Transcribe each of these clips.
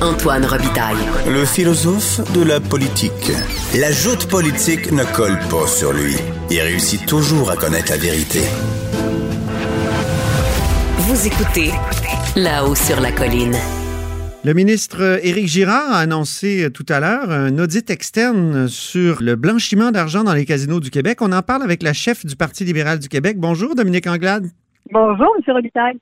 Antoine Robitaille. Le philosophe de la politique. La joute politique ne colle pas sur lui. Il réussit toujours à connaître la vérité. Vous écoutez là-haut sur la colline. Le ministre Éric Girard a annoncé tout à l'heure un audit externe sur le blanchiment d'argent dans les casinos du Québec. On en parle avec la chef du Parti libéral du Québec. Bonjour, Dominique Anglade. Bonjour, M. Robitaille.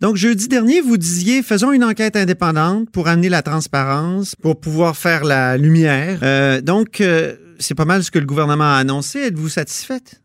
Donc, jeudi dernier, vous disiez, faisons une enquête indépendante pour amener la transparence, pour pouvoir faire la lumière. Euh, donc, euh, c'est pas mal ce que le gouvernement a annoncé. Êtes-vous satisfaite?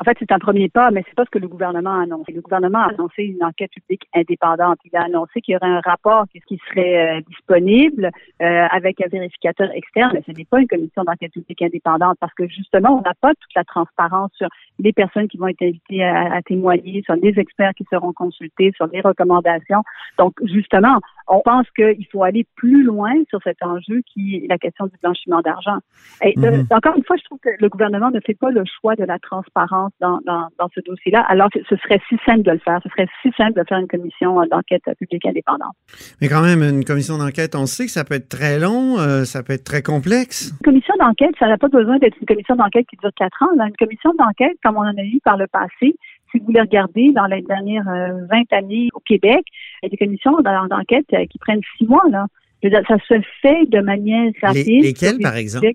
En fait, c'est un premier pas, mais c'est pas ce que le gouvernement a annoncé. Le gouvernement a annoncé une enquête publique indépendante. Il a annoncé qu'il y aurait un rapport qui serait euh, disponible euh, avec un vérificateur externe, mais ce n'est pas une commission d'enquête publique indépendante parce que justement, on n'a pas toute la transparence sur les personnes qui vont être invitées à, témoigner, sur les experts qui seront consultés, sur les recommandations. Donc, justement, on pense qu'il faut aller plus loin sur cet enjeu qui est la question du blanchiment d'argent. Et mhm. encore une fois, je trouve que le gouvernement ne fait pas le choix de la transparence dans, dans, dans ce dossier-là, alors que ce serait si simple de le faire. Ce serait si simple de faire une commission d'enquête publique indépendante. Mais quand même, une commission d'enquête, on sait que ça peut être très long, euh, ça peut être très complexe. Une commission d'enquête, ça n'a pas besoin d'être une commission d'enquête qui dure quatre ans. Une commission d'enquête, comme on en a eu par le passé, si vous les regardez dans les dernières 20 euh, années au Québec, il y a des commissions d'enquête euh, qui prennent six mois. Là. ça se fait de manière rapide. Les, lesquelles, par exemple?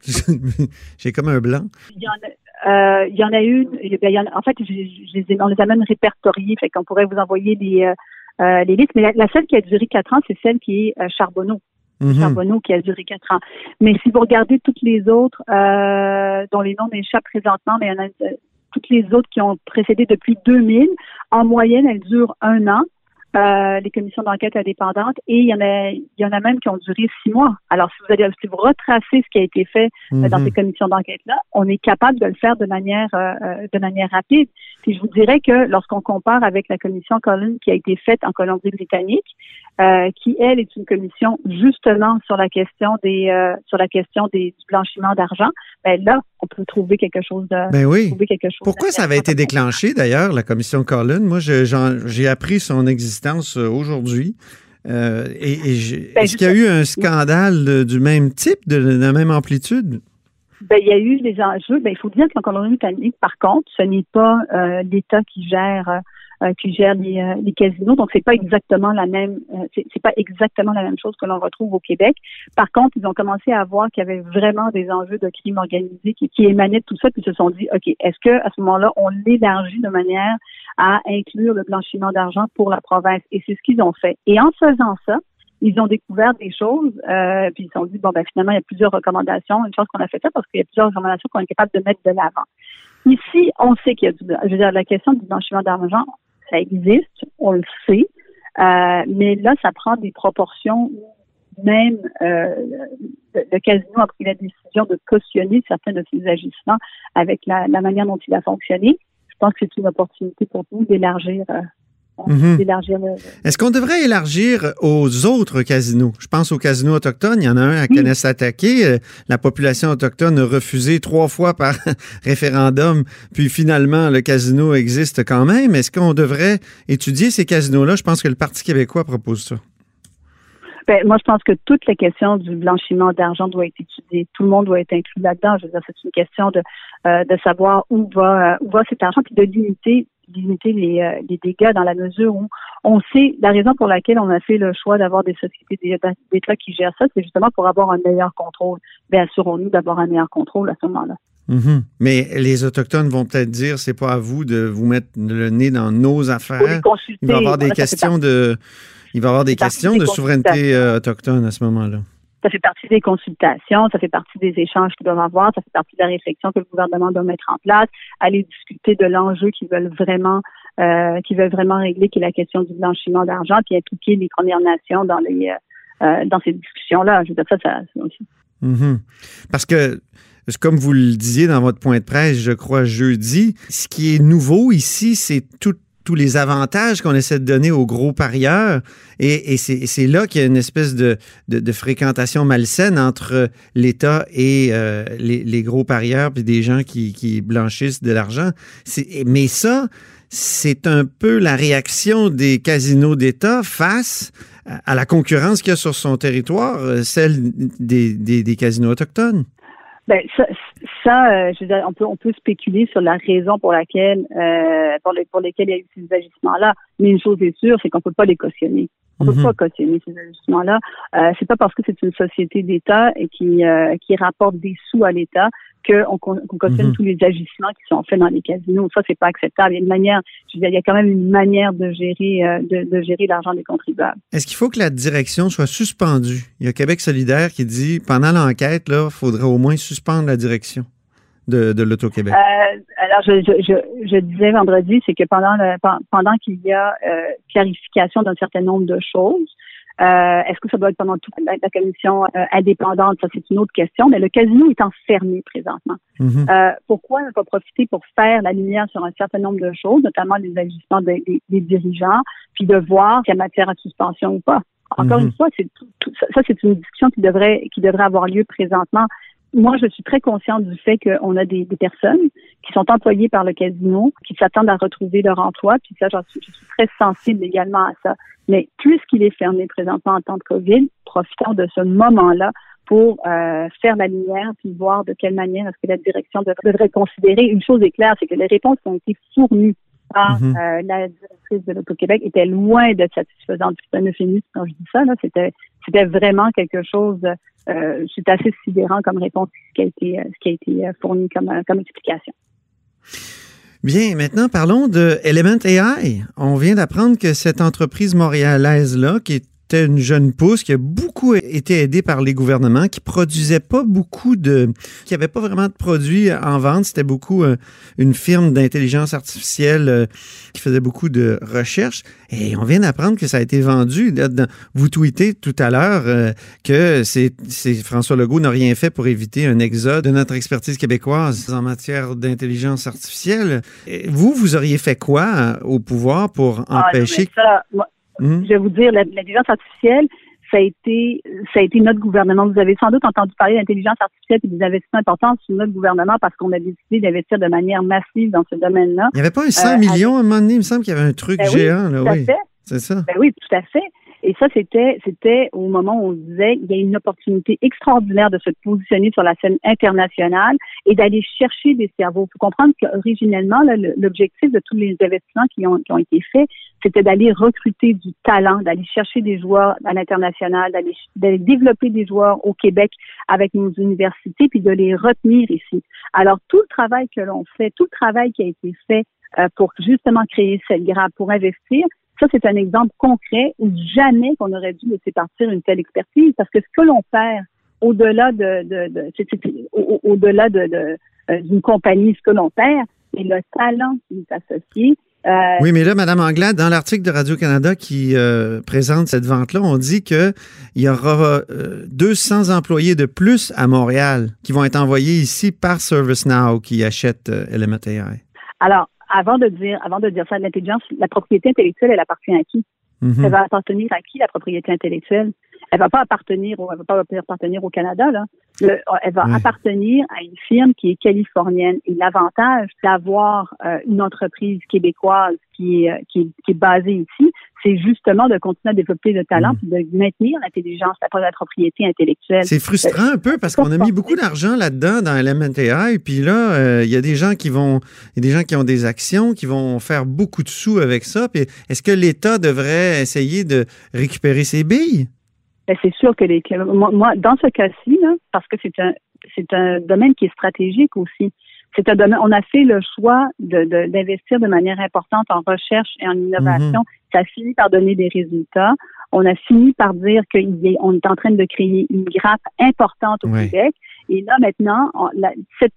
J'ai comme un blanc. Il y en a, euh, il y en a une. en, fait, je, les on les a même répertoriées, fait qu'on pourrait vous envoyer les, les listes. Mais la, seule qui a duré quatre ans, c'est celle qui est Charbonneau. Mm-hmm. Charbonneau qui a duré quatre ans. Mais si vous regardez toutes les autres, dont les noms m'échappent présentement, mais il y en a toutes les autres qui ont précédé depuis 2000. En moyenne, elles durent un an. Euh, les commissions d'enquête indépendantes et il y en a il y en a même qui ont duré six mois. Alors si vous allez si vous retracez ce qui a été fait euh, dans mhm. ces commissions d'enquête là, on est capable de le faire de manière euh, de manière rapide. Puis je vous dirais que lorsqu'on compare avec la commission Collins qui a été faite en Colombie-Britannique, qui elle est une commission justement sur la question des sur la question des du blanchiment d'argent, ben là on peut trouver quelque chose de ben oui. trouver quelque chose. Pourquoi ça avait été déclenché d'ailleurs la commission Collins? Moi j'ai appris son existence euh, aujourd'hui. Euh, et, ben, est-ce qu'il y a eu un scandale du même type, de, la même amplitude? Ben, il y a eu des enjeux. Ben, il faut dire qu'en Colombie-Britannique, par contre, ce n'est pas euh, l'État qui gère euh, qui euh, les, casinos. Donc, c'est pas exactement la même, c'est pas exactement la même chose que l'on retrouve au Québec. Par contre, ils ont commencé à voir qu'il y avait vraiment des enjeux de crime organisé qui, qui émanaient de tout ça, puis ils se sont dit, ok, est-ce que à ce moment-là, on l'élargit de manière à inclure le blanchiment d'argent pour la province Et c'est ce qu'ils ont fait. Et en faisant ça, ils ont découvert des choses, euh, puis ils se sont dit, bon, ben finalement, il y a plusieurs recommandations. Une chose qu'on a fait ça parce qu'il y a plusieurs recommandations qu'on est capable de mettre de l'avant. Ici, on sait qu'il y a du, je veux dire, la question du blanchiment d'argent, ça existe, on le sait, euh, mais là, ça prend des proportions même euh, le, casino a pris la décision de cautionner certains de ses agissements avec la, manière dont il a fonctionné. Je pense que c'est une opportunité pour nous d'élargir euh, Mhm. Est-ce qu'on devrait élargir aux autres casinos? Je pense aux casinos autochtones. Il y en a un à Kanesatake. Euh, la population autochtone a refusé trois fois par référendum. Puis finalement, le casino existe quand même. Est-ce qu'on devrait étudier ces casinos-là? Je pense que le Parti québécois propose ça. Ben, moi, je pense que toute la question du blanchiment d'argent doit être étudiée. Tout le monde doit être inclus là-dedans. Je veux dire, c'est une question de, euh, de savoir où va, où va cet argent, puis de limiter limiter les, euh, les, dégâts dans la mesure où on sait la raison pour laquelle on a fait le choix d'avoir des sociétés d'État qui gèrent ça, c'est justement pour avoir un meilleur contrôle. Bien, assurons-nous d'avoir un meilleur contrôle à ce moment-là. Mm-hmm. Mais les Autochtones vont peut-être dire c'est pas à vous de vous mettre le nez dans nos affaires. Il va y avoir des questions de il va avoir des questions de souveraineté euh, autochtone à ce moment-là. Ça fait partie des consultations, ça fait partie des échanges qu'ils doivent avoir, ça fait partie de la réflexion que le gouvernement doit mettre en place, aller discuter de l'enjeu qu'ils veulent vraiment euh, qu'ils veulent vraiment régler, qui est la question du blanchiment d'argent, puis impliquer les Premières Nations dans les euh, euh, dans ces discussions-là. Je veux dire, ça, ça aussi. Mm-hmm. Parce que comme vous le disiez dans votre point de presse, je crois, jeudi, ce qui est nouveau ici, c'est tout, tous les avantages qu'on essaie de donner aux gros parieurs. Et, c'est là qu'il y a une espèce de, fréquentation malsaine entre l'État et euh, les, gros parieurs, puis des gens qui, blanchissent de l'argent. Mais ça, c'est un peu la réaction des casinos d'État face à la concurrence qu'il y a sur son territoire, celle des, des, casinos autochtones. Ben, ça, ça je veux dire, on peut on peut spéculer sur la raison pour laquelle pour, les, pour lesquels il y a eu ces agissements-là. Mais une chose est sûre, c'est qu'on peut pas les cautionner. On ne peut mhm. pas cautionner ces ajustements-là. Euh, c'est pas parce que c'est une société d'État et qui, euh, qui rapporte des sous à l'État qu'on qu cautionne mhm. tous les agissements qui sont faits dans les casinos. Ça, c'est pas acceptable. Il y a une manière, je veux dire, il y a quand même une manière de gérer, euh, de, de, gérer l'argent des contribuables. Est-ce qu'il faut que la direction soit suspendue? Il y a Québec solidaire qui dit, pendant l'enquête, il faudrait au moins suspendre la direction de, de l'Auto-Québec? Euh, alors, je, je, je, disais vendredi, c'est que pendant le, pendant qu'il y a euh, clarification d'un certain nombre de choses, est-ce que ça doit être pendant toute la, commission euh, indépendante? Ça, c'est une autre question. Mais le casino est enfermé présentement. Mm-hmm. euh, pourquoi ne pas profiter pour faire la lumière sur un certain nombre de choses, notamment les agissements des, des, dirigeants, puis de voir s'il y a matière à suspension ou pas? Encore mm-hmm. une fois, c'est ça, c'est une discussion qui devrait qui devrait avoir lieu présentement moi, je suis très consciente du fait qu'on a des, personnes qui sont employées par le casino, qui s'attendent à retrouver leur emploi, puis ça, suis, je suis très sensible également à ça. Mais puisqu'il est fermé présentement en temps de COVID, profitons de ce moment-là pour euh, faire la lumière, puis voir de quelle manière est-ce que la direction devrait considérer. Une chose est claire, c'est que les réponses qui ont été fournies par mhm. euh, la directrice de l'Auto-Québec étaient loin d'être satisfaisantes. C'est un euphémisme quand je dis ça, là, c'était c'était vraiment quelque chose euh, c'est assez sidérant comme réponse ce qui a été, ce qui a été fourni comme, comme explication. Bien, maintenant parlons de Element AI. On vient d'apprendre que cette entreprise montréalaise-là, qui est une jeune pousse qui a beaucoup été aidée par les gouvernements, qui produisait pas beaucoup de, qui avait pas vraiment de produits en vente. C'était beaucoup euh, une firme d'intelligence artificielle euh, qui faisait beaucoup de recherches. Et on vient d'apprendre que ça a été vendu. Vous tweetez tout à l'heure euh, que c'est François Legault n'a rien fait pour éviter un exode de notre expertise québécoise en matière d'intelligence artificielle. Et vous, vous auriez fait quoi au pouvoir pour ah, empêcher... Hmm? Je vais vous dire, l'intelligence artificielle, ça a été ça a été notre gouvernement. Vous avez sans doute entendu parler d'intelligence artificielle et des investissements importants sur notre gouvernement parce qu'on a décidé d'investir de manière massive dans ce domaine-là. Il n'y avait pas un 100 euh, millions à un moment donné, il me semble qu'il y avait un truc ben géant. là, oui. C'est ça. Ben oui, tout à fait. Et ça, c'était, c'était au moment où on disait il y a une opportunité extraordinaire de se positionner sur la scène internationale et d'aller chercher des cerveaux. Il faut comprendre qu'originellement, l'objectif de tous les investissements qui ont, qui ont été faits, c'était d'aller recruter du talent, d'aller chercher des joueurs à l'international, d'aller développer des joueurs au Québec avec nos universités, puis de les retenir ici. Alors, tout le travail que l'on fait, tout le travail qui a été fait euh, pour justement créer cette grappe, pour investir, ça, c'est un exemple concret où jamais qu'on aurait dû laisser partir une telle expertise parce que ce que l'on perd au-delà de, de, au-delà de, euh, d'une compagnie, ce que l'on perd, c'est le talent qui est associé. Euh, oui, mais là, Madame Anglade, dans l'article de Radio-Canada qui euh, présente cette vente-là, on dit qu'il y aura 200 employés de plus à Montréal qui vont être envoyés ici par ServiceNow qui achète Element AI. Alors, avant de dire, avant de dire ça, l'intelligence, la propriété intellectuelle, elle appartient à qui? Mhm. Elle va appartenir à qui la propriété intellectuelle? Elle va pas appartenir, au, elle va pas appartenir au Canada, là. elle va appartenir à une firme qui est californienne. Et l'avantage d'avoir euh, une entreprise québécoise qui est, euh, qui, qui est basée ici, c'est justement de continuer à développer le talent mm. et de maintenir l'intelligence, la, la propriété intellectuelle. C'est frustrant un peu parce qu'on a mis beaucoup d'argent là-dedans dans LMNTI, puis là, euh, il y a des gens qui vont, il y a des gens qui ont des actions, qui vont faire beaucoup de sous avec ça. Puis est-ce que l'État devrait essayer de récupérer ses billes? Ben, c'est sûr que les, moi, dans ce cas-ci, parce que c'est un, c'est un domaine qui est stratégique aussi. On a fait le choix d'investir de, de, manière importante en recherche et en innovation. Mm-hmm ça a fini par donner des résultats. On a fini par dire qu'on est en train de créer une grappe importante au Québec. Et là, maintenant,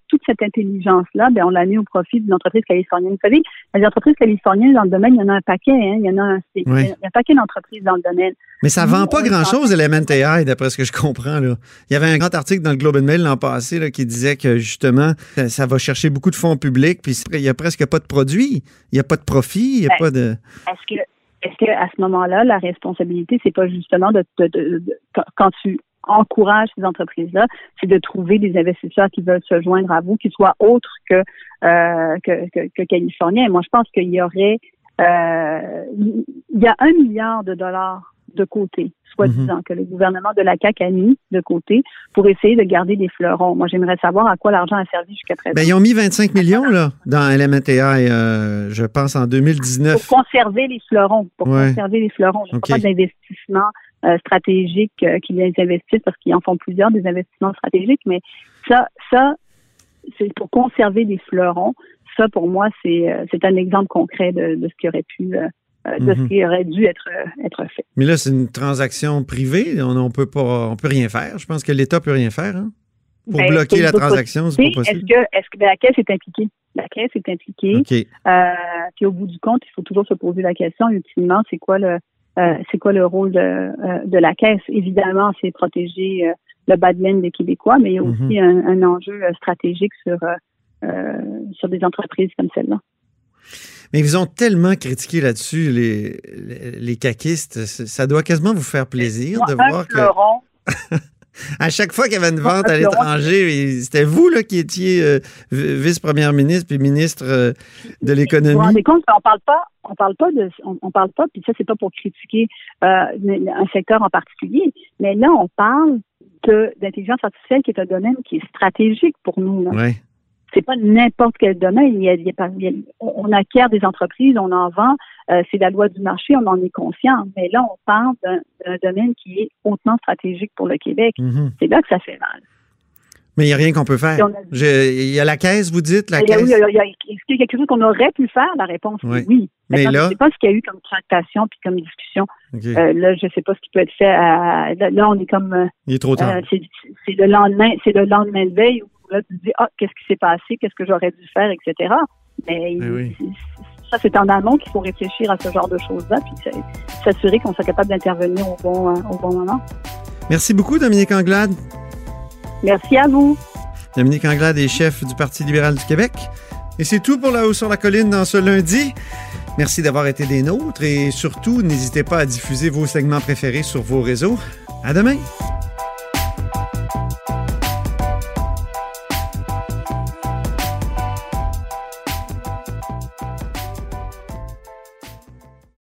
toute cette intelligence-là, ben, on l'a mis au profit d'une entreprise californienne. Vous savez, les entreprises californiennes dans le domaine, il y en a un paquet. Hein, il, y en a un, il y a un paquet d'entreprises dans le domaine. Mais ça ne vend pas grand-chose, Element AI, d'après ce que je comprends. Là. Il y avait un grand article dans le Globe and Mail l'an passé là, qui disait que, justement, ça, va chercher beaucoup de fonds publics, puis il n'y a presque pas de produits. Il n'y a pas de profit, il n'y a ben, pas de... Est-ce que est-ce qu'à ce moment-là, la responsabilité, c'est pas justement de, quand tu encourages ces entreprises-là, c'est de trouver des investisseurs qui veulent se joindre à vous, qui soient autres que, euh, que, californiens. moi, je pense qu'il y aurait, euh, il y a un milliard de dollars de côté, soi-disant, que le gouvernement de la CAQ a mis de côté pour essayer de garder des fleurons. Moi, j'aimerais savoir à quoi l'argent a servi jusqu'à présent. Ben, ils ont mis 25 millions là, dans LMNTA, euh, je pense, en 2019. Pour conserver les fleurons. Pour conserver les fleurons. N'y a pas d'investissement euh, stratégique euh, qu'ils investissent parce qu'ils en font plusieurs des investissements stratégiques, mais ça, ça, c'est pour conserver des fleurons. Ça, pour moi, c'est euh, c'est un exemple concret de, de, ce qui aurait pu euh, euh, de ce mhm. qui aurait dû être, être fait. Mais là, c'est une transaction privée. On ne peut pas, on peut rien faire. Je pense que l'État peut rien faire hein? pour ben, bloquer la transaction. C'est pas possible. Est-ce que, est-ce que la caisse est impliquée? La caisse est impliquée. Euh, puis au bout du compte, il faut toujours se poser la question ultimement, c'est quoi le c'est quoi le rôle de, de la caisse? Évidemment, c'est protéger le bas de laine des Québécois, mais il y a mhm. aussi un, un, enjeu stratégique sur sur des entreprises comme celle-là. Mais ils ont tellement critiqué là-dessus, les, les, caquistes. Ça doit quasiment vous faire plaisir de voir que. à chaque fois qu'il y avait une vente à l'étranger, c'était vous là, qui étiez euh, vice-première ministre puis ministre euh, de l'économie. Vous vous rendez compte qu'on parle pas, on parle pas de, on, parle pas, puis ça c'est pas pour critiquer euh, un secteur en particulier, mais là on parle d'intelligence artificielle qui est un domaine qui est stratégique pour nous. Là. Ouais c'est pas n'importe quel domaine. on acquiert des entreprises, on en vend. Euh, c'est la loi du marché, on en est conscient. Mais là, on parle d'un domaine qui est hautement stratégique pour le Québec. Mhm. C'est là que ça fait mal. Mais il n'y a rien qu'on peut faire. il y a la caisse, vous dites, la caisse? Oui, il y, a, quelque chose qu'on aurait pu faire? La réponse? Est oui. Mais là, je ne sais pas ce qu'il y a eu comme tractation puis comme discussion. Euh, là, je ne sais pas ce qui peut être fait. là, on est comme. Euh, il est trop tard. c'est le lendemain, c'est le lendemain de veille là, tu te dis, ah, qu'est-ce qui s'est passé, qu'est-ce que j'aurais dû faire, etc. Mais eh ça, c'est en amont qu'il faut réfléchir à ce genre de choses-là, puis s'assurer qu'on soit capable d'intervenir au bon, euh, au bon moment. Merci beaucoup, Dominique Anglade. Merci à vous. Dominique Anglade est chef du Parti libéral du Québec. Et c'est tout pour La Haut sur la Colline dans ce lundi. Merci d'avoir été des nôtres et surtout, n'hésitez pas à diffuser vos segments préférés sur vos réseaux. À demain!